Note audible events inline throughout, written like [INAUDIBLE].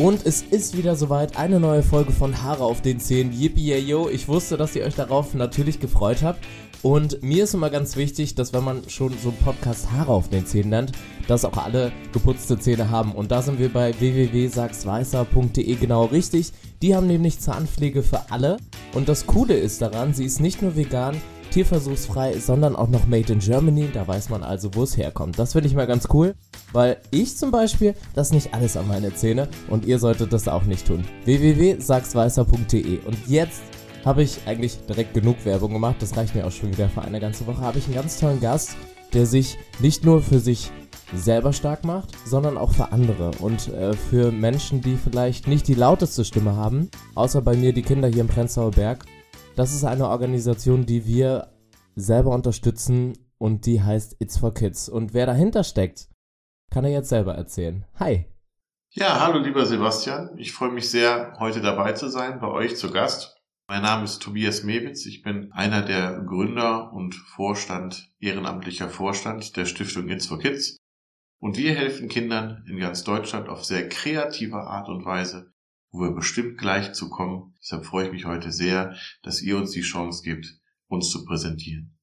Und es ist wieder soweit, eine neue Folge von Haare auf den Zähnen. Yippie yo, ich wusste, dass ihr euch darauf natürlich gefreut habt. Und mir ist immer ganz wichtig, dass wenn man schon so einen Podcast Haare auf den Zähnen nennt, dass auch alle geputzte Zähne haben. Und da sind wir bei www.sagsweißer.de genau richtig. Die haben nämlich Zahnpflege für alle. Und das Coole ist daran, sie ist nicht nur vegan, tierversuchsfrei, sondern auch noch made in Germany. Da weiß man also, wo es herkommt. Das finde ich mal ganz cool, weil ich zum Beispiel das nicht alles an meine Zähne und ihr solltet das auch nicht tun. www.sagsweißer.de und jetzt habe ich eigentlich direkt genug Werbung gemacht. Das reicht mir auch schon wieder für eine ganze Woche. Habe ich einen ganz tollen Gast, der sich nicht nur für sich selber stark macht, sondern auch für andere und äh, für Menschen, die vielleicht nicht die lauteste Stimme haben, außer bei mir die Kinder hier im Prenzlauer Berg. Das ist eine Organisation, die wir selber unterstützen und die heißt It's for Kids. Und wer dahinter steckt, kann er jetzt selber erzählen. Hi. Ja, hallo lieber Sebastian. Ich freue mich sehr, heute dabei zu sein, bei euch zu Gast. Mein Name ist Tobias Mewitz. Ich bin einer der Gründer und Vorstand, ehrenamtlicher Vorstand der Stiftung It's for Kids. Und wir helfen Kindern in ganz Deutschland auf sehr kreative Art und Weise, wo wir bestimmt gleich zu kommen. Deshalb freue ich mich heute sehr, dass ihr uns die Chance gibt, uns zu präsentieren.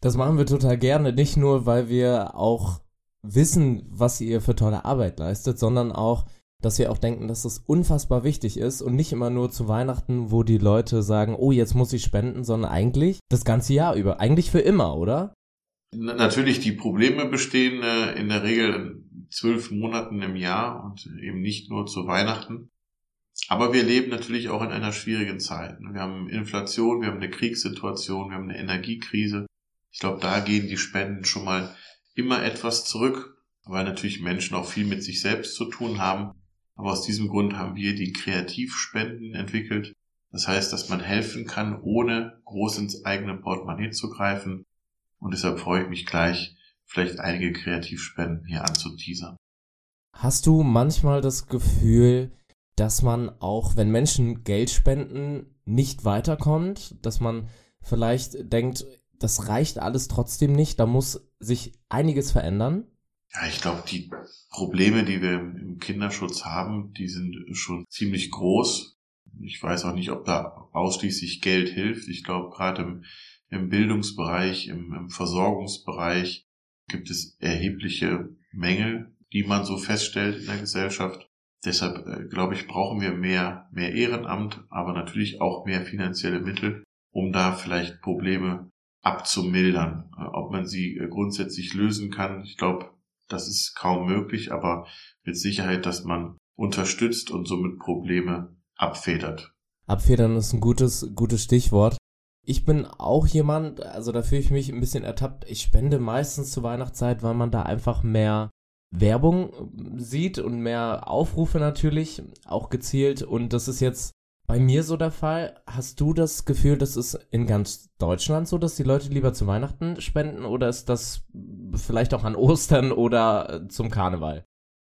Das machen wir total gerne, nicht nur, weil wir auch wissen, was ihr für tolle Arbeit leistet, sondern auch, dass wir auch denken, dass das unfassbar wichtig ist und nicht immer nur zu Weihnachten, wo die Leute sagen, oh, jetzt muss ich spenden, sondern eigentlich das ganze Jahr über, eigentlich für immer, oder? Natürlich, die Probleme bestehen äh, in der Regel in zwölf Monaten im Jahr und eben nicht nur zu Weihnachten. Aber wir leben natürlich auch in einer schwierigen Zeit. Wir haben Inflation, wir haben eine Kriegssituation, wir haben eine Energiekrise. Ich glaube, da gehen die Spenden schon mal immer etwas zurück, weil natürlich Menschen auch viel mit sich selbst zu tun haben. Aber aus diesem Grund haben wir die Kreativspenden entwickelt. Das heißt, dass man helfen kann, ohne groß ins eigene Portemonnaie zu greifen. Und deshalb freue ich mich gleich, vielleicht einige Kreativspenden hier anzuteasern. Hast du manchmal das Gefühl, dass man auch, wenn Menschen Geld spenden, nicht weiterkommt, dass man vielleicht denkt, das reicht alles trotzdem nicht, da muss sich einiges verändern? Ja, ich glaube, die Probleme, die wir im Kinderschutz haben, die sind schon ziemlich groß. Ich weiß auch nicht, ob da ausschließlich Geld hilft. Ich glaube, gerade im, im, Bildungsbereich, im, im Versorgungsbereich gibt es erhebliche Mängel, die man so feststellt in der Gesellschaft. Deshalb äh, glaube ich, brauchen wir mehr, mehr Ehrenamt, aber natürlich auch mehr finanzielle Mittel, um da vielleicht Probleme abzumildern. Äh, ob man sie äh, grundsätzlich lösen kann, ich glaube, das ist kaum möglich, aber mit Sicherheit, dass man unterstützt und somit Probleme abfedert. Abfedern ist ein gutes, gutes Stichwort. Ich bin auch jemand, also da fühle ich mich ein bisschen ertappt. Ich spende meistens zur Weihnachtszeit, weil man da einfach mehr Werbung äh, sieht und mehr Aufrufe natürlich, auch gezielt. Und das ist jetzt bei mir so der Fall. Hast du das Gefühl, das ist in ganz Deutschland so, dass die Leute lieber zu Weihnachten spenden oder ist das vielleicht auch an Ostern oder äh, zum Karneval?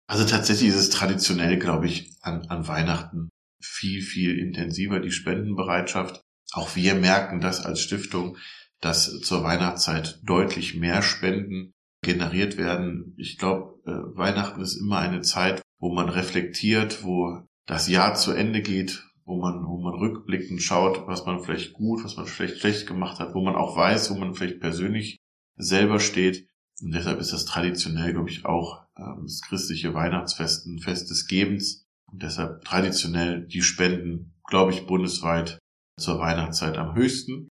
Also tatsächlich ist es traditionell, glaube ich, an, an Weihnachten viel, viel intensiver, die Spendenbereitschaft. Auch wir merken das als Stiftung, dass zur Weihnachtszeit deutlich mehr Spenden generiert werden. Ich glaube, äh, Weihnachten ist immer eine Zeit, wo man reflektiert, wo das Jahr zu Ende geht, wo man, wo man rückblickend schaut, was man vielleicht gut, was man vielleicht schlecht gemacht hat, wo man auch weiß, wo man vielleicht persönlich selber steht. Und deshalb ist das traditionell, glaube ich, auch äh, das christliche Weihnachtsfest ein Fest des Gebens. Und deshalb traditionell die Spenden, glaube ich, bundesweit zur Weihnachtszeit am höchsten.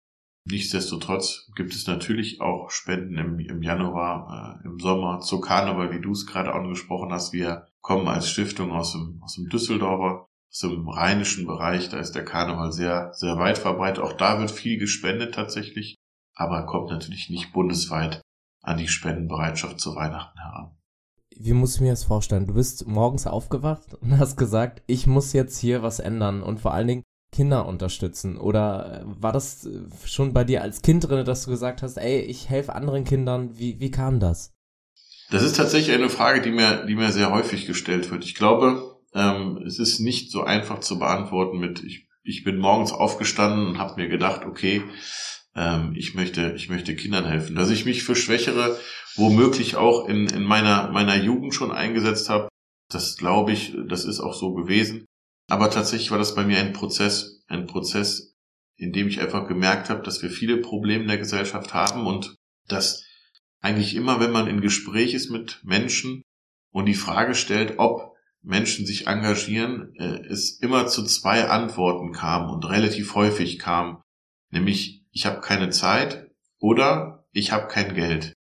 Nichtsdestotrotz gibt es natürlich auch Spenden im, im Januar, äh, im Sommer zu Karneval, wie du es gerade angesprochen hast. Wir kommen als Stiftung aus dem, aus dem Düsseldorfer, aus dem rheinischen Bereich. Da ist der Karneval sehr, sehr weit verbreitet. Auch da wird viel gespendet tatsächlich, aber kommt natürlich nicht bundesweit an die Spendenbereitschaft zu Weihnachten heran. Wie muss ich mir das vorstellen? Du bist morgens aufgewacht und hast gesagt, ich muss jetzt hier was ändern und vor allen Dingen Kinder unterstützen? Oder äh, war das äh, schon bei dir als Kind drin, dass du gesagt hast, ey, ich helfe anderen Kindern? Wie, wie kam das? Das ist tatsächlich eine Frage, die mir, die mir sehr häufig gestellt wird. Ich glaube, ähm, es ist nicht so einfach zu beantworten mit, ich, ich bin morgens aufgestanden und habe mir gedacht, okay, ähm, ich möchte, ich möchte Kindern helfen. Dass ich mich für Schwächere womöglich auch in, in meiner, meiner Jugend schon eingesetzt habe, Das glaube ich, das ist auch so gewesen. Aber tatsächlich war das bei mir ein Prozess, ein Prozess, in dem ich einfach gemerkt habe, dass wir viele Probleme in der Gesellschaft haben und dass eigentlich immer, wenn man in Gespräch ist mit Menschen und die Frage stellt, ob Menschen sich engagieren, äh, es immer zu zwei Antworten kam und relativ häufig kam, nämlich ich habe keine Zeit oder ich habe kein Geld.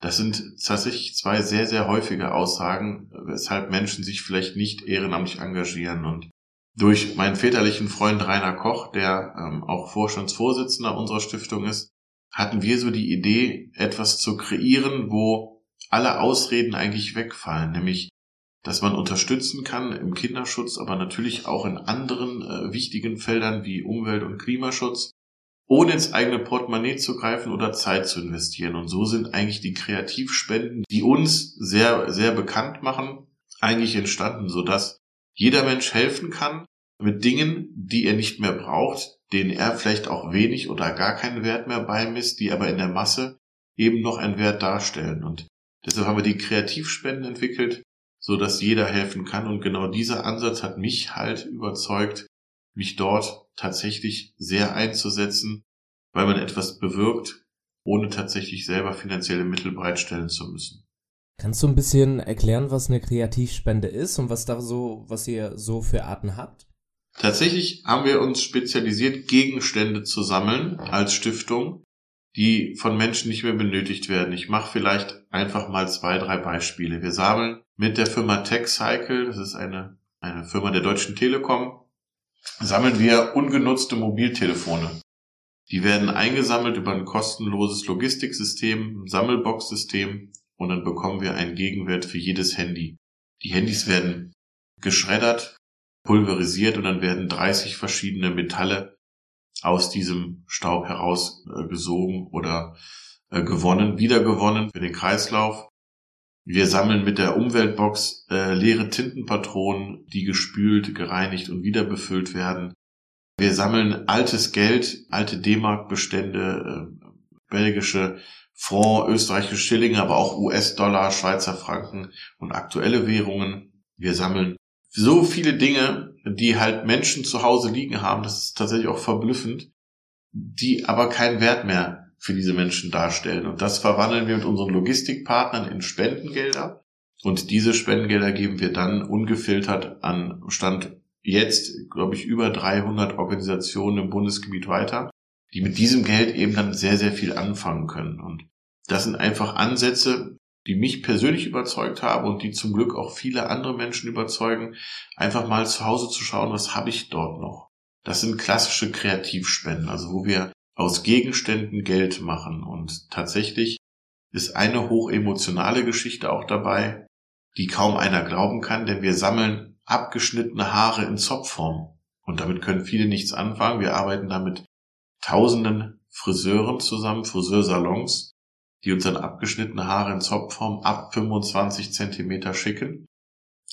Das sind tatsächlich zwei sehr, sehr häufige Aussagen, weshalb Menschen sich vielleicht nicht ehrenamtlich engagieren. Und durch meinen väterlichen Freund Rainer Koch, der ähm, auch Vorstandsvorsitzender unserer Stiftung ist, hatten wir so die Idee, etwas zu kreieren, wo alle Ausreden eigentlich wegfallen, nämlich dass man unterstützen kann im Kinderschutz, aber natürlich auch in anderen äh, wichtigen Feldern wie Umwelt- und Klimaschutz, ohne ins eigene Portemonnaie zu greifen oder Zeit zu investieren. Und so sind eigentlich die Kreativspenden, die uns sehr, sehr bekannt machen, eigentlich entstanden, sodass jeder Mensch helfen kann mit Dingen, die er nicht mehr braucht, denen er vielleicht auch wenig oder gar keinen Wert mehr beimisst, die aber in der Masse eben noch einen Wert darstellen. Und deshalb haben wir die Kreativspenden entwickelt, so dass jeder helfen kann. Und genau dieser Ansatz hat mich halt überzeugt, mich dort tatsächlich sehr einzusetzen, weil man etwas bewirkt, ohne tatsächlich selber finanzielle Mittel bereitstellen zu müssen. Kannst du ein bisschen erklären, was eine Kreativspende ist und was da so, was ihr so für Arten habt? Tatsächlich haben wir uns spezialisiert, Gegenstände zu sammeln als Stiftung, die von Menschen nicht mehr benötigt werden. Ich mache vielleicht einfach mal zwei, drei Beispiele. Wir sammeln mit der Firma TechCycle, das ist eine, eine Firma der Deutschen Telekom, sammeln wir ungenutzte Mobiltelefone. Die werden eingesammelt über ein kostenloses Logistiksystem, ein Sammelbox-System und dann bekommen wir einen Gegenwert für jedes Handy. Die Handys werden geschreddert, pulverisiert und dann werden 30 verschiedene Metalle aus diesem Staub herausgesogen oder äh, gewonnen, wiedergewonnen für den Kreislauf. Wir sammeln mit der Umweltbox äh, leere Tintenpatronen, die gespült, gereinigt und wieder befüllt werden. Wir sammeln altes Geld, alte D-Mark-Bestände, äh, belgische Franc, österreichische Schillinge, aber auch US-Dollar, Schweizer Franken und aktuelle Währungen. Wir sammeln so viele Dinge, die halt Menschen zu Hause liegen haben, das ist tatsächlich auch verblüffend, die aber keinen Wert mehr für diese Menschen darstellen. Und das verwandeln wir mit unseren Logistikpartnern in Spendengelder. Und diese Spendengelder geben wir dann ungefiltert an Stand jetzt, glaube ich, über 300 Organisationen im Bundesgebiet weiter, die mit diesem Geld eben dann sehr, sehr viel anfangen können. Und das sind einfach Ansätze, die mich persönlich überzeugt haben und die zum Glück auch viele andere Menschen überzeugen, einfach mal zu Hause zu schauen, was habe ich dort noch. Das sind klassische Kreativspenden, also wo wir aus Gegenständen Geld machen. Und tatsächlich ist eine hochemotionale Geschichte auch dabei, die kaum einer glauben kann, denn wir sammeln abgeschnittene Haare in Zopfform. Und damit können viele nichts anfangen. Wir arbeiten damit tausenden Friseuren zusammen, Friseursalons, die uns dann abgeschnittene Haare in Zopfform ab 25 Zentimeter schicken.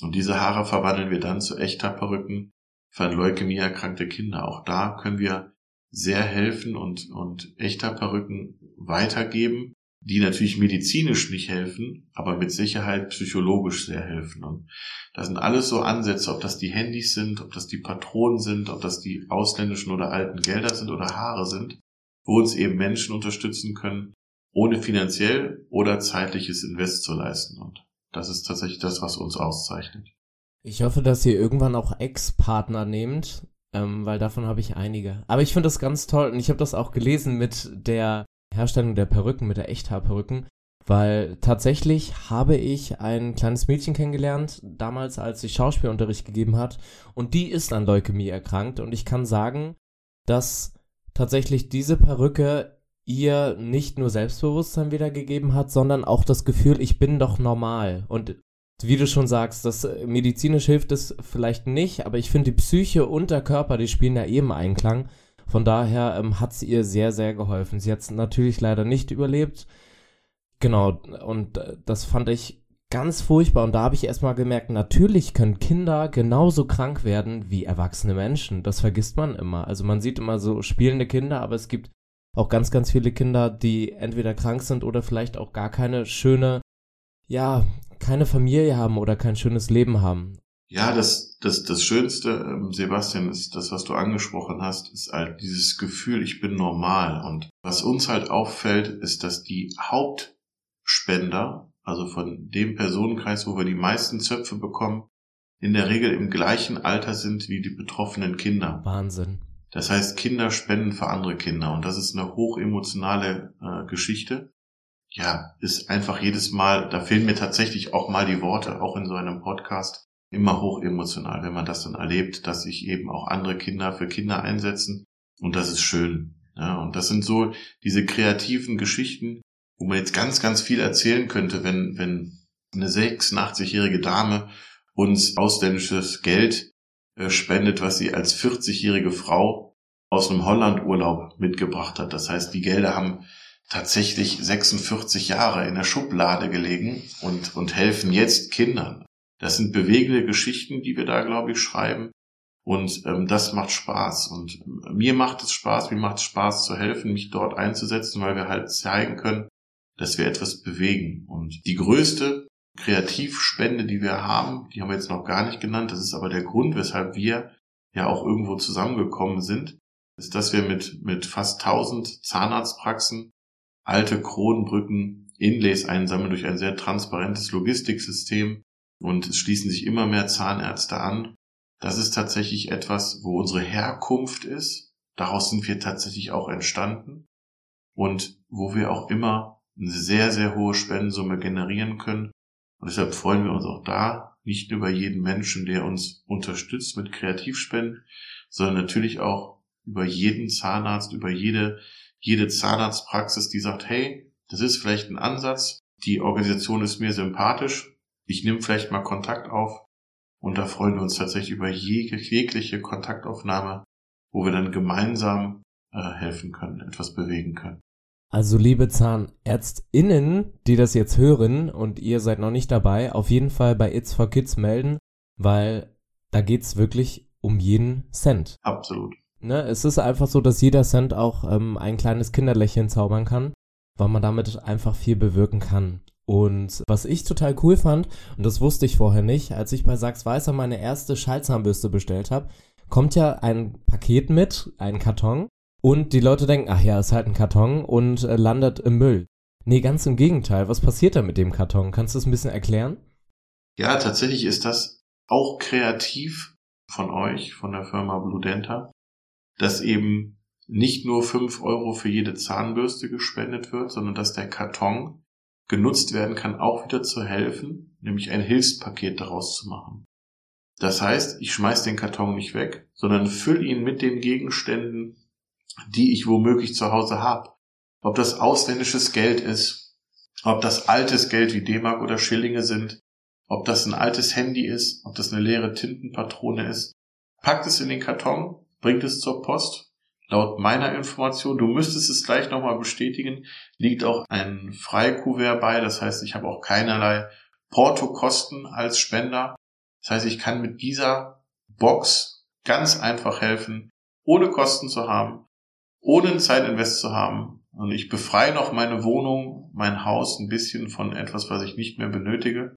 Und diese Haare verwandeln wir dann zu echter Perücken für Leukämie erkrankte Kinder. Auch da können wir sehr helfen und, und echter Perücken weitergeben, die natürlich medizinisch nicht helfen, aber mit Sicherheit psychologisch sehr helfen. Und das sind alles so Ansätze, ob das die Handys sind, ob das die Patronen sind, ob das die ausländischen oder alten Gelder sind oder Haare sind, wo uns eben Menschen unterstützen können, ohne finanziell oder zeitliches Invest zu leisten. Und das ist tatsächlich das, was uns auszeichnet. Ich hoffe, dass ihr irgendwann auch Ex-Partner nehmt, ähm, weil davon habe ich einige. Aber ich finde das ganz toll und ich habe das auch gelesen mit der Herstellung der Perücken, mit der Echthaarperücken, weil tatsächlich habe ich ein kleines Mädchen kennengelernt, damals als sie Schauspielunterricht gegeben hat und die ist an Leukämie erkrankt und ich kann sagen, dass tatsächlich diese Perücke ihr nicht nur Selbstbewusstsein wiedergegeben hat, sondern auch das Gefühl, ich bin doch normal. Und wie du schon sagst, das äh, medizinisch hilft es vielleicht nicht, aber ich finde die Psyche und der Körper, die spielen ja eben Einklang. Von daher ähm, hat es ihr sehr, sehr geholfen. Sie hat es natürlich leider nicht überlebt. Genau, und äh, das fand ich ganz furchtbar. Und da habe ich erstmal gemerkt, natürlich können Kinder genauso krank werden wie erwachsene Menschen. Das vergisst man immer. Also man sieht immer so spielende Kinder, aber es gibt auch ganz, ganz viele Kinder, die entweder krank sind oder vielleicht auch gar keine schöne, ja, keine Familie haben oder kein schönes Leben haben. Ja, das, das, das Schönste, ähm, Sebastian, ist das, was du angesprochen hast, ist halt dieses Gefühl, ich bin normal. Und was uns halt auffällt, ist, dass die Hauptspender, also von dem Personenkreis, wo wir die meisten Zöpfe bekommen, in der Regel im gleichen Alter sind wie die betroffenen Kinder. Wahnsinn. Das heißt, Kinder spenden für andere Kinder und das ist eine hochemotionale äh, Geschichte. Ja, ist einfach jedes Mal, da fehlen mir tatsächlich auch mal die Worte, auch in so einem Podcast, immer hochemotional, wenn man das dann erlebt, dass sich eben auch andere Kinder für Kinder einsetzen und das ist schön. Ja, und das sind so diese kreativen Geschichten, wo man jetzt ganz, ganz viel erzählen könnte, wenn, wenn eine 86-jährige Dame uns ausländisches Geld äh, spendet, was sie als 40-jährige Frau aus einem Hollandurlaub mitgebracht hat. Das heißt, die Gelder haben tatsächlich 46 Jahre in der Schublade gelegen und, und helfen jetzt Kindern. Das sind bewegende Geschichten, die wir da, glaube ich, schreiben. Und ähm, das macht Spaß. Und äh, mir macht es Spaß, mir macht es Spaß zu helfen, mich dort einzusetzen, weil wir halt zeigen können, dass wir etwas bewegen. Und die größte Kreativspende, die wir haben, die haben wir jetzt noch gar nicht genannt, das ist aber der Grund, weshalb wir ja auch irgendwo zusammengekommen sind, ist, dass wir mit, mit fast 1000 Zahnarztpraxen alte Kronbrücken Inlays einsammeln durch ein sehr transparentes Logistiksystem und es schließen sich immer mehr Zahnärzte an. Das ist tatsächlich etwas, wo unsere Herkunft ist. Daraus sind wir tatsächlich auch entstanden und wo wir auch immer eine sehr, sehr hohe Spendensumme generieren können und deshalb freuen wir uns auch da, nicht nur über jeden Menschen, der uns unterstützt mit Kreativspenden, sondern natürlich auch über jeden Zahnarzt, über jede, jede Zahnarztpraxis, die sagt, hey, das ist vielleicht ein Ansatz, die Organisation ist mir sympathisch, ich nehme vielleicht mal Kontakt auf und da freuen wir uns tatsächlich über jegliche Kontaktaufnahme, wo wir dann gemeinsam äh, helfen können, etwas bewegen können. Also liebe ZahnärztInnen, die das jetzt hören und ihr seid noch nicht dabei, auf jeden Fall bei It's for Kids melden, weil da geht's wirklich um jeden Cent. Absolut. Ne, es ist einfach so, dass jeder Cent auch ähm, ein kleines Kinderlächeln zaubern kann, weil man damit einfach viel bewirken kann. Und was ich total cool fand, und das wusste ich vorher nicht, als ich bei Sachs Weißer meine erste Schallzahnbürste bestellt habe, kommt ja ein Paket mit, ein Karton, und die Leute denken, ach ja, ist halt ein Karton und äh, landet im Müll. Nee, ganz im Gegenteil. Was passiert da mit dem Karton? Kannst du es ein bisschen erklären? Ja, tatsächlich ist das auch kreativ von euch, von der Firma Bludenta, dass eben nicht nur fünf Euro für jede Zahnbürste gespendet wird, sondern dass der Karton genutzt werden kann, auch wieder zu helfen, nämlich ein Hilfspaket daraus zu machen. Das heißt, ich schmeiß den Karton nicht weg, sondern fülle ihn mit den Gegenständen, die ich womöglich zu Hause habe. Ob das ausländisches Geld ist, ob das altes Geld wie D-Mark oder Schillinge sind, ob das ein altes Handy ist, ob das eine leere Tintenpatrone ist. Packt es in den Karton, bringt es zur Post. Laut meiner Information, du müsstest es gleich nochmal bestätigen, liegt auch ein Freikuvert bei. Das heißt, ich habe auch keinerlei Portokosten als Spender. Das heißt, ich kann mit dieser Box ganz einfach helfen, ohne Kosten zu haben, ohne einen Zeitinvest zu haben. Und ich befreie noch meine Wohnung, mein Haus ein bisschen von etwas, was ich nicht mehr benötige.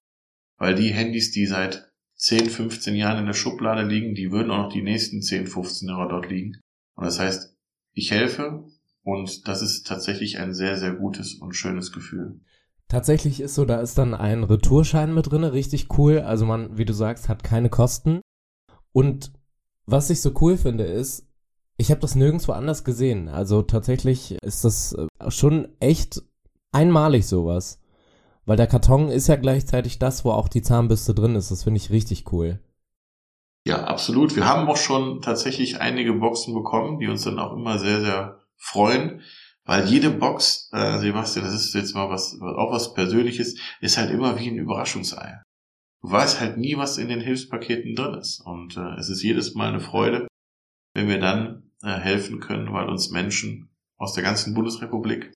Weil die Handys, die seit 10, 15 Jahren in der Schublade liegen, die würden auch noch die nächsten 10, 15 Jahre dort liegen. Und das heißt, ich helfe und das ist tatsächlich ein sehr, sehr gutes und schönes Gefühl. Tatsächlich ist so, da ist dann ein Retourschein mit drinne, richtig cool. Also man, wie du sagst, hat keine Kosten. Und was ich so cool finde, ist, ich habe das nirgendwo anders gesehen. Also tatsächlich ist das äh, schon echt einmalig sowas. Weil der Karton ist ja gleichzeitig das, wo auch die Zahnbürste drin ist. Das finde ich richtig cool. Ja, absolut. Wir haben auch schon tatsächlich einige Boxen bekommen, die uns dann auch immer sehr, sehr freuen. Weil jede Box, äh, Sebastian, das ist jetzt mal was, auch was Persönliches, ist halt immer wie ein Überraschungsei. Du weißt halt nie, was in den Hilfspaketen drin ist. Und äh, es ist jedes Mal eine Freude, wenn wir dann äh, helfen können, weil uns Menschen aus der ganzen Bundesrepublik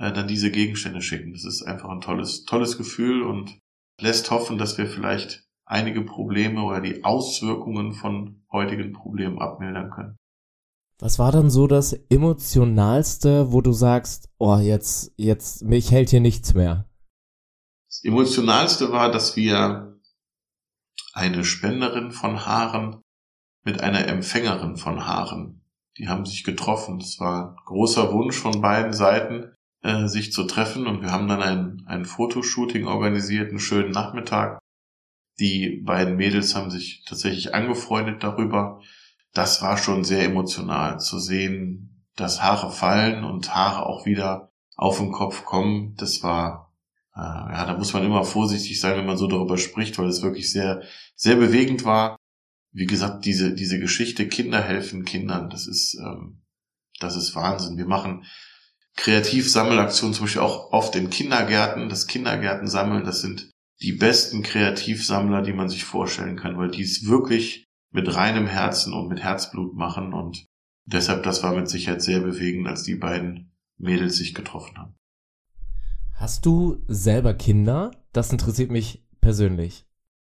äh, dann diese Gegenstände schicken. Das ist einfach ein tolles, tolles Gefühl und lässt hoffen, dass wir vielleicht einige Probleme oder die Auswirkungen von heutigen Problemen abmildern können. Was war dann so das emotionalste, wo du sagst, oh, jetzt, jetzt, mich hält hier nichts mehr? Das Emotionalste war, dass wir eine Spenderin von Haaren mit einer Empfängerin von Haaren, die haben sich getroffen. Es war ein großer Wunsch von beiden Seiten, äh, sich zu treffen und wir haben dann ein, ein Fotoshooting organisiert, einen schönen Nachmittag. Die beiden Mädels haben sich tatsächlich angefreundet darüber. Das war schon sehr emotional zu sehen, dass Haare fallen und Haare auch wieder auf den Kopf kommen. Das war, äh, ja, da muss man immer vorsichtig sein, wenn man so darüber spricht, weil es wirklich sehr, sehr bewegend war. Wie gesagt, diese, diese Geschichte Kinder helfen Kindern, das ist, ähm, das ist Wahnsinn. Wir machen Kreativsammelaktionen zum Beispiel auch oft in Kindergärten. Das Kindergärten sammeln, das sind die besten Kreativsammler, die man sich vorstellen kann, weil die es wirklich mit reinem Herzen und mit Herzblut machen und deshalb, das war mit Sicherheit sehr bewegend, als die beiden Mädels sich getroffen haben. Hast du selber Kinder? Das interessiert mich persönlich.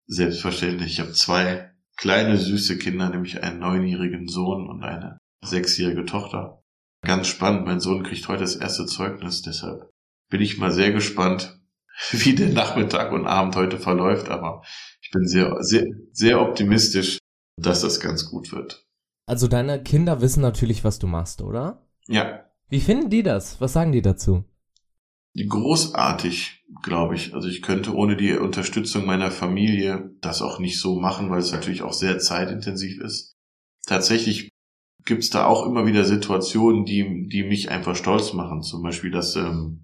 Selbstverständlich. Ich habe zwei kleine süße Kinder, nämlich einen neunjährigen Sohn und eine sechsjährige Tochter. Ganz spannend, mein Sohn kriegt heute das erste Zeugnis, deshalb bin ich mal sehr gespannt, [LAUGHS] wie der Nachmittag und Abend heute verläuft, aber ich bin sehr, sehr, sehr optimistisch, dass das ganz gut wird. Also deine Kinder wissen natürlich, was du machst, oder? Ja. Wie finden die das? Was sagen die dazu? Großartig, glaube ich. Also ich könnte ohne die Unterstützung meiner Familie das auch nicht so machen, weil es natürlich auch sehr zeitintensiv ist. Tatsächlich gibt es da auch immer wieder Situationen, die, die mich einfach stolz machen. Zum Beispiel, dass ähm,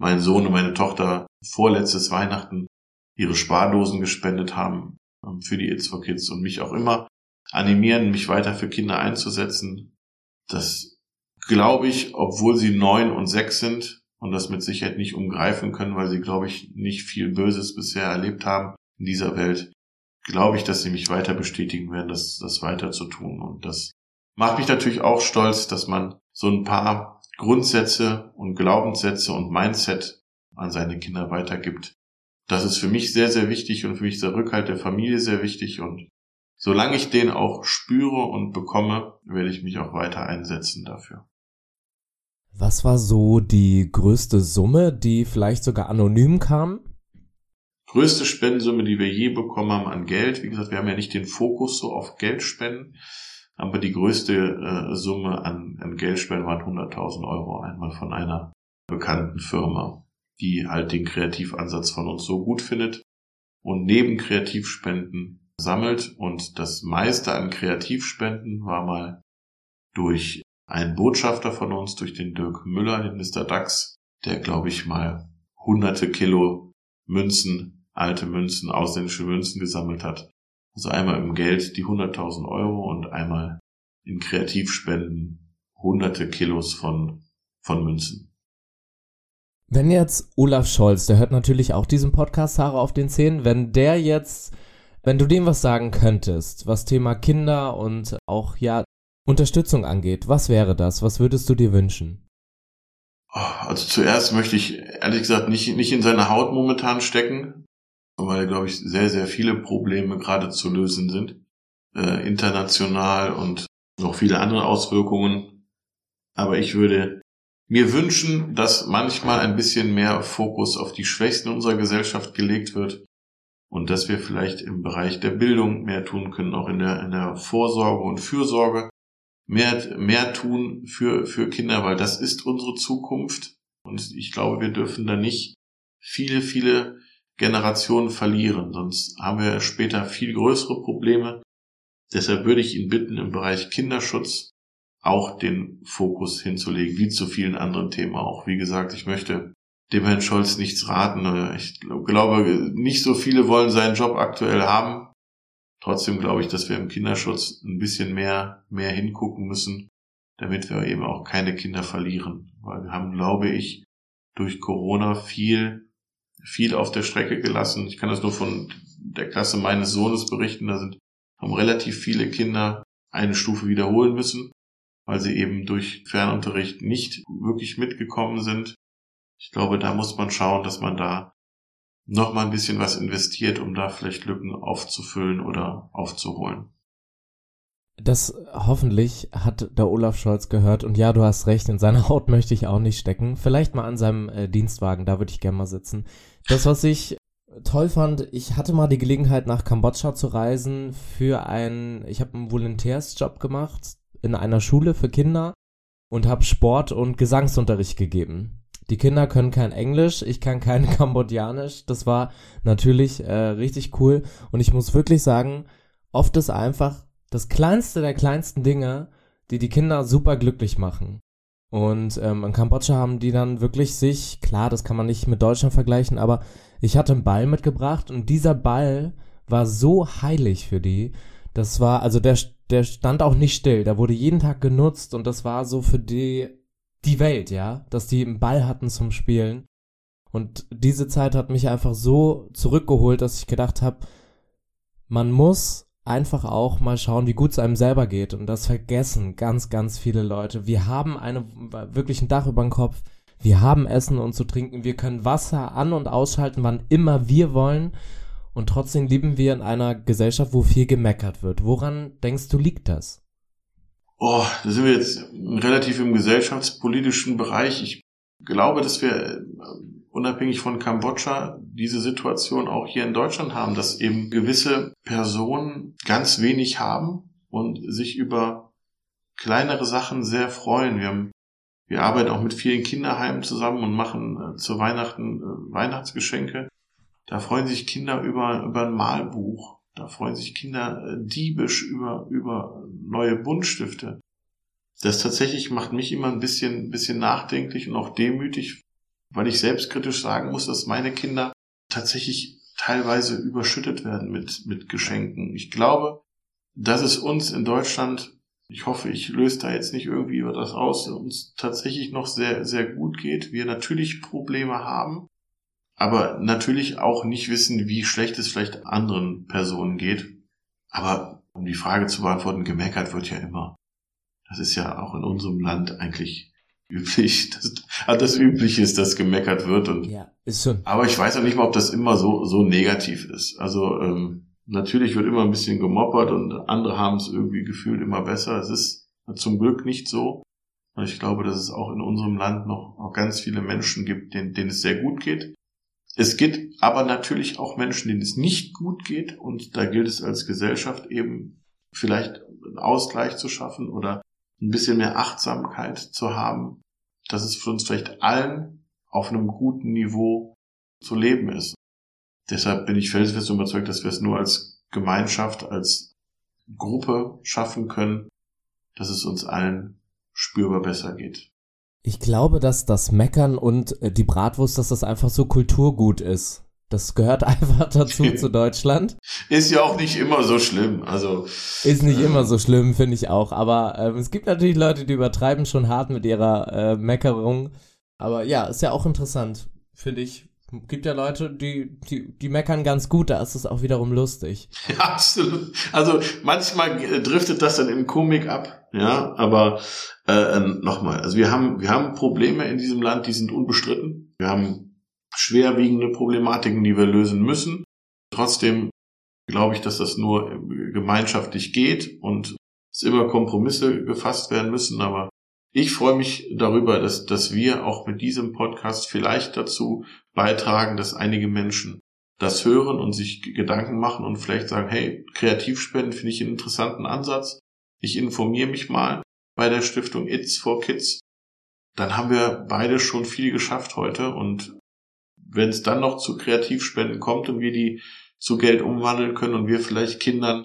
mein Sohn und meine Tochter vorletztes Weihnachten ihre Spardosen gespendet haben ähm, für die It's for Kids und mich auch immer animieren, mich weiter für Kinder einzusetzen. Das glaube ich, obwohl sie neun und sechs sind und das mit Sicherheit nicht umgreifen können, weil sie, glaube ich, nicht viel Böses bisher erlebt haben in dieser Welt, glaube ich, dass sie mich weiter bestätigen werden, das, das weiter zu tun. Und das Macht mich natürlich auch stolz, dass man so ein paar Grundsätze und Glaubenssätze und Mindset an seine Kinder weitergibt. Das ist für mich sehr, sehr wichtig und für mich ist der Rückhalt der Familie sehr wichtig und solange ich den auch spüre und bekomme, werde ich mich auch weiter einsetzen dafür. Was war so die größte Summe, die vielleicht sogar anonym kam? Größte Spendensumme, die wir je bekommen haben an Geld. Wie gesagt, wir haben ja nicht den Fokus so auf Geldspenden aber die größte äh, Summe an, an Geldspenden waren 100.000 Euro einmal von einer bekannten Firma, die halt den Kreativansatz von uns so gut findet und neben Kreativspenden sammelt und das meiste an Kreativspenden war mal durch einen Botschafter von uns, durch den Dirk Müller, den Mr. Dax, der glaube ich mal hunderte Kilo Münzen, alte Münzen, ausländische Münzen gesammelt hat also einmal im Geld die 100.000 Euro und einmal in Kreativspenden hunderte Kilos von, von Münzen. Wenn jetzt Olaf Scholz, der hört natürlich auch diesen Podcast Haare auf den Zähnen, wenn der jetzt, wenn du dem was sagen könntest, was Thema Kinder und auch ja Unterstützung angeht, was wäre das? Was würdest du dir wünschen? Also zuerst möchte ich ehrlich gesagt nicht, nicht in seine Haut momentan stecken weil, glaube ich, sehr, sehr viele Probleme gerade zu lösen sind, äh, international und noch viele andere Auswirkungen. Aber ich würde mir wünschen, dass manchmal ein bisschen mehr Fokus auf die Schwächsten unserer Gesellschaft gelegt wird und dass wir vielleicht im Bereich der Bildung mehr tun können, auch in der, in der Vorsorge und Fürsorge mehr, mehr tun für, für Kinder, weil das ist unsere Zukunft. Und ich glaube, wir dürfen da nicht viele, viele Generationen verlieren, sonst haben wir später viel größere Probleme. Deshalb würde ich ihn bitten, im Bereich Kinderschutz auch den Fokus hinzulegen, wie zu vielen anderen Themen auch. Wie gesagt, ich möchte dem Herrn Scholz nichts raten. Ich glaube, nicht so viele wollen seinen Job aktuell haben. Trotzdem glaube ich, dass wir im Kinderschutz ein bisschen mehr, mehr hingucken müssen, damit wir eben auch keine Kinder verlieren. Weil wir haben, glaube ich, durch Corona viel viel auf der Strecke gelassen. Ich kann das nur von der Klasse meines Sohnes berichten. Da sind, haben relativ viele Kinder eine Stufe wiederholen müssen, weil sie eben durch Fernunterricht nicht wirklich mitgekommen sind. Ich glaube, da muss man schauen, dass man da noch mal ein bisschen was investiert, um da vielleicht Lücken aufzufüllen oder aufzuholen. Das hoffentlich hat der Olaf Scholz gehört und ja, du hast recht, in seiner Haut möchte ich auch nicht stecken. Vielleicht mal an seinem äh, Dienstwagen, da würde ich gerne mal sitzen. Das, was ich toll fand, ich hatte mal die Gelegenheit nach Kambodscha zu reisen für ein, ich habe einen Volontärsjob gemacht in einer Schule für Kinder und habe Sport und Gesangsunterricht gegeben. Die Kinder können kein Englisch, ich kann kein [LAUGHS] Kambodschanisch. Das war natürlich äh, richtig cool und ich muss wirklich sagen, oft ist einfach das kleinste der kleinsten Dinge, die die Kinder super glücklich machen. Und ähm, in Kambodscha haben die dann wirklich sich, klar, das kann man nicht mit Deutschland vergleichen, aber ich hatte einen Ball mitgebracht und dieser Ball war so heilig für die. Das war, also der, der stand auch nicht still, der wurde jeden Tag genutzt und das war so für die, die Welt, ja, dass die einen Ball hatten zum Spielen. Und diese Zeit hat mich einfach so zurückgeholt, dass ich gedacht habe, man muss einfach auch mal schauen, wie gut es einem selber geht. Und das vergessen ganz, ganz viele Leute. Wir haben eine, wirklich ein Dach über dem Kopf. Wir haben Essen und zu trinken. Wir können Wasser an- und ausschalten, wann immer wir wollen. Und trotzdem leben wir in einer Gesellschaft, wo viel gemeckert wird. Woran denkst du, liegt das? Oh, da sind wir jetzt relativ im gesellschaftspolitischen Bereich. Ich glaube, dass wir unabhängig von Kambodscha diese Situation auch hier in Deutschland haben, dass eben gewisse Personen ganz wenig haben und sich über kleinere Sachen sehr freuen. Wir haben wir arbeiten auch mit vielen Kinderheimen zusammen und machen äh, zu Weihnachten äh, Weihnachtsgeschenke. Da freuen sich Kinder über, über ein Malbuch. Da freuen sich Kinder äh, diebisch über, über neue Buntstifte. Das tatsächlich macht mich immer ein bisschen, bisschen nachdenklich und auch demütig, weil ich selbstkritisch sagen muss, dass meine Kinder tatsächlich teilweise überschüttet werden mit, mit Geschenken. Ich glaube, dass es uns in Deutschland, ich hoffe, ich löse da jetzt nicht irgendwie über das aus, uns tatsächlich noch sehr, sehr gut geht. Wir natürlich Probleme haben, aber natürlich auch nicht wissen, wie schlecht es vielleicht anderen Personen geht. Aber um die Frage zu beantworten, gemeckert wird ja immer. Das ist ja auch in unserem Land eigentlich üblich, dass, also das Übliche ist, dass gemeckert wird. Und, ja, ist schon. Aber ich weiß auch nicht mal, ob das immer so, so negativ ist. Also ähm, natürlich wird immer ein bisschen gemoppert und andere haben es irgendwie gefühlt immer besser. Es ist zum Glück nicht so. Und ich glaube, dass es auch in unserem Land noch, noch ganz viele Menschen gibt, denen, denen es sehr gut geht. Es gibt aber natürlich auch Menschen, denen es nicht gut geht. Und da gilt es als Gesellschaft eben vielleicht einen Ausgleich zu schaffen oder ein bisschen mehr Achtsamkeit zu haben, dass es für uns vielleicht allen auf einem guten Niveau zu leben ist. Deshalb bin ich felsenfest überzeugt, dass wir es nur als Gemeinschaft, als Gruppe schaffen können, dass es uns allen spürbar besser geht. Ich glaube, dass das Meckern und die Bratwurst, dass das einfach so Kulturgut ist. Das gehört [LAUGHS] einfach dazu zu [LAUGHS] Deutschland. Ist ja auch nicht immer so schlimm. Also ist nicht äh, immer so schlimm, finde ich auch. Aber ähm, es gibt natürlich Leute, die übertreiben schon hart mit ihrer äh, Meckerung. Aber ja, ist ja auch interessant, finde ich. Gibt ja Leute, die, die, die meckern ganz gut, da ist es auch wiederum lustig. Ja, [LAUGHS] absolut. Also manchmal driftet das dann in Komik ab, ja, aber äh, nochmal, also wir haben, wir haben Probleme in diesem Land, die sind unbestritten. Wir haben schwerwiegende Problematiken, die wir lösen müssen. Trotzdem glaube ich, dass das nur gemeinschaftlich geht und es immer Kompromisse gefasst werden müssen. Aber ich freue mich darüber, dass, dass wir auch mit diesem Podcast vielleicht dazu beitragen, dass einige Menschen das hören und sich Gedanken machen und vielleicht sagen, hey, Kreativspenden finde ich einen interessanten Ansatz. Ich informiere mich mal bei der Stiftung It's for Kids. Dann haben wir beide schon viel geschafft heute und wenn es dann noch zu Kreativspenden kommt und wir die zu Geld umwandeln können und wir vielleicht Kindern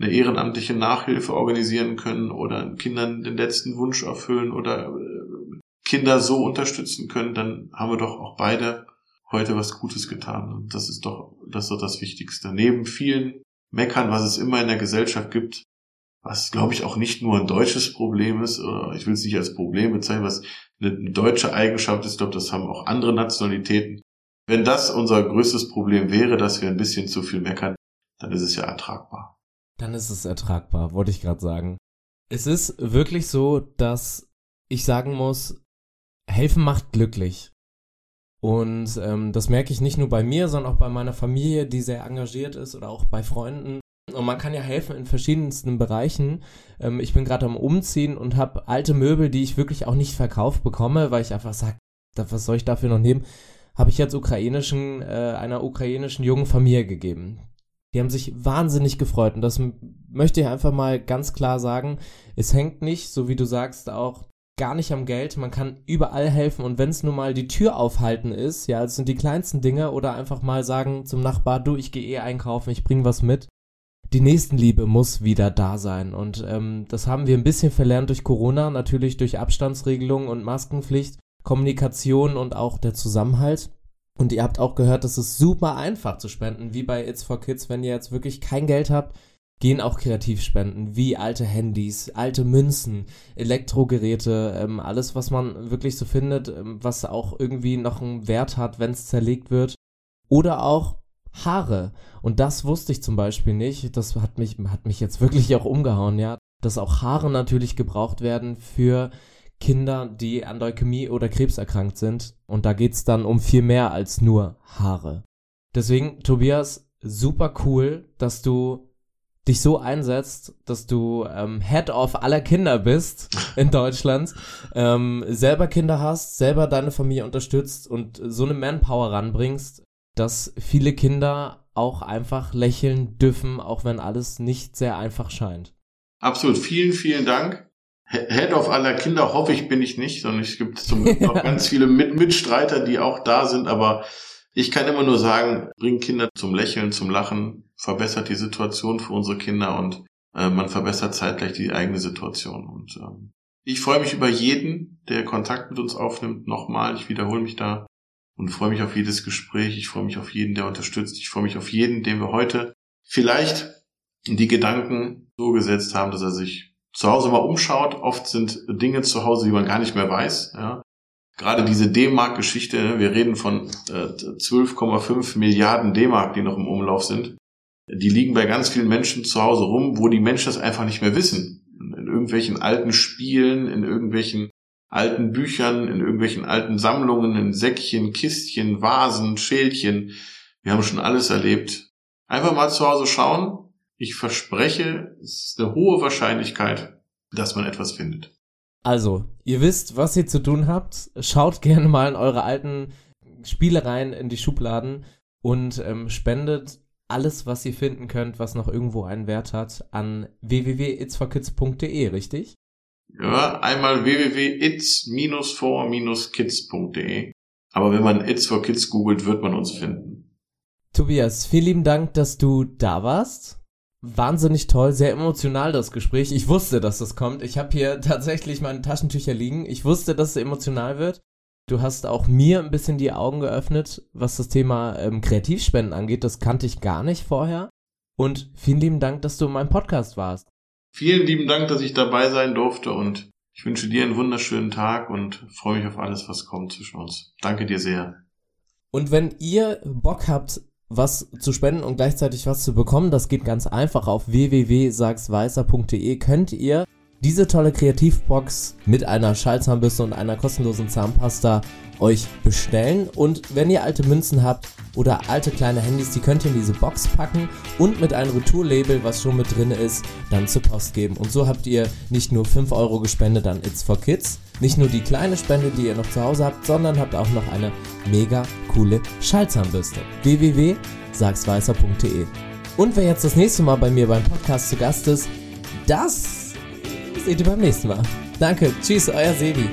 eine ehrenamtliche Nachhilfe organisieren können oder Kindern den letzten Wunsch erfüllen oder äh, Kinder so unterstützen können, dann haben wir doch auch beide heute was Gutes getan. Und das ist doch, das ist doch das Wichtigste. Neben vielen Meckern, was es immer in der Gesellschaft gibt, was glaube ich auch nicht nur ein deutsches Problem ist, oder ich will es nicht als Problem bezeichnen, was eine deutsche Eigenschaft ist, ich glaube, das haben auch andere Nationalitäten. Wenn das unser größtes Problem wäre, dass wir ein bisschen zu viel meckern, dann ist es ja ertragbar. Dann ist es ertragbar, wollte ich gerade sagen. Es ist wirklich so, dass ich sagen muss, helfen macht glücklich. Und ähm, das merke ich nicht nur bei mir, sondern auch bei meiner Familie, die sehr engagiert ist oder auch bei Freunden. Und man kann ja helfen in verschiedensten Bereichen. Ähm, ich bin gerade am Umziehen und habe alte Möbel, die ich wirklich auch nicht verkauft bekomme, weil ich einfach sage, was soll ich dafür noch nehmen? Habe ich jetzt ukrainischen, äh, einer ukrainischen jungen Familie gegeben. Die haben sich wahnsinnig gefreut und das möchte ich einfach mal ganz klar sagen. Es hängt nicht, so wie du sagst, auch gar nicht am Geld. Man kann überall helfen und wenn es nur mal die Tür aufhalten ist, ja, es sind die kleinsten Dinge oder einfach mal sagen zum Nachbar, du, ich gehe eh einkaufen, ich bring was mit. Die Nächstenliebe muss wieder da sein und ähm, das haben wir ein bisschen verlernt durch Corona, natürlich durch Abstandsregelungen und Maskenpflicht, Kommunikation und auch der Zusammenhalt. Und ihr habt auch gehört, es ist super einfach zu spenden, wie bei It's for Kids, wenn ihr jetzt wirklich kein Geld habt, gehen auch Kreativspenden, wie alte Handys, alte Münzen, Elektrogeräte, ähm, alles, was man wirklich so findet, ähm, was auch irgendwie noch einen Wert hat, wenn es zerlegt wird. Oder auch Haare. Und das wusste ich zum Beispiel nicht. Das hat mich, hat mich jetzt wirklich auch umgehauen, ja. Dass auch Haare natürlich gebraucht werden für Kinder, die an Leukämie oder Krebs erkrankt sind. Und da geht's dann um viel mehr als nur Haare. Deswegen, Tobias, super cool, dass du dich so einsetzt, dass du ähm, Head of aller Kinder bist [LAUGHS] in Deutschland, ähm, selber Kinder hast, selber deine Familie unterstützt und so eine Manpower ranbringst, dass viele Kinder auch einfach lächeln dürfen, auch wenn alles nicht sehr einfach scheint. Absolut. Vielen, vielen Dank. Head of aller Kinder hoffe ich bin ich nicht, sondern es gibt zum Glück noch [LAUGHS] ganz viele Mit Mitstreiter, die auch da sind, aber ich kann immer nur sagen, bringt Kinder zum Lächeln, zum Lachen, verbessert die Situation für unsere Kinder und äh, man verbessert zeitgleich die eigene Situation. Und ähm, ich freue mich über jeden, der Kontakt mit uns aufnimmt. Nochmal, ich wiederhole mich da und freue mich auf jedes Gespräch. Ich freue mich auf jeden, der unterstützt. Ich freue mich auf jeden, den wir heute vielleicht die Gedanken so gesetzt haben, dass er sich zu Hause mal umschaut. Oft sind Dinge zu Hause, die man gar nicht mehr weiß. Ja gerade diese D-Mark-Geschichte, ne, wir reden von äh, 12,5 Milliarden D-Mark, die noch im Umlauf sind, die liegen bei ganz vielen Menschen zu Hause rum, wo die Menschen das einfach nicht mehr wissen. In irgendwelchen alten Spielen, in irgendwelchen alten Büchern, in irgendwelchen alten Sammlungen, in Säckchen, Kistchen, Vasen, Schälchen. Wir haben schon alles erlebt. Einfach mal zu Hause schauen. Ich verspreche, es ist eine hohe Wahrscheinlichkeit, dass man etwas findet. Also, ihr wisst, was ihr zu tun habt. Schaut gerne mal in eure alten Spielereien in die Schubladen und ähm, spendet alles, was ihr finden könnt, was noch irgendwo einen Wert hat, an www.itsforkids.de, richtig? Ja, einmal www.its-for-kids.de. Aber wenn man It's for Kids googelt, wird man uns finden. Tobias, vielen lieben Dank, dass du da warst wahnsinnig toll, sehr emotional das Gespräch. Ich wusste, dass das kommt. Ich habe hier tatsächlich meine Taschentücher liegen. Ich wusste, dass es emotional wird. Du hast auch mir ein bisschen die Augen geöffnet, was das Thema ähm, Kreativspenden angeht. Das kannte ich gar nicht vorher. Und vielen lieben Dank, dass du in meinem Podcast warst. Vielen lieben Dank, dass ich dabei sein durfte und ich wünsche dir einen wunderschönen Tag und freue mich auf alles, was kommt zwischen uns. Danke dir sehr. Und wenn ihr Bock habt, was zu spenden und gleichzeitig was zu bekommen. Das geht ganz einfach. Auf www.sagsweißer.de könnt ihr diese tolle Kreativbox mit einer Schallzahnbürste und einer kostenlosen Zahnpasta euch bestellen. Und wenn ihr alte Münzen habt oder alte kleine Handys, die könnt ihr in diese Box packen und mit einem Retourlabel, was schon mit drin ist, dann zur Post geben. Und so habt ihr nicht nur 5 Euro gespendet an It's for Kids, nicht nur die kleine Spende, die ihr noch zu Hause habt, sondern habt auch noch eine mega coole Schallzahnbürste. www.sagsweißer.de Und wer jetzt das nächste Mal bei mir beim Podcast zu Gast ist, das seht ihr beim nächsten Mal. Danke, tschüss, euer Sebi.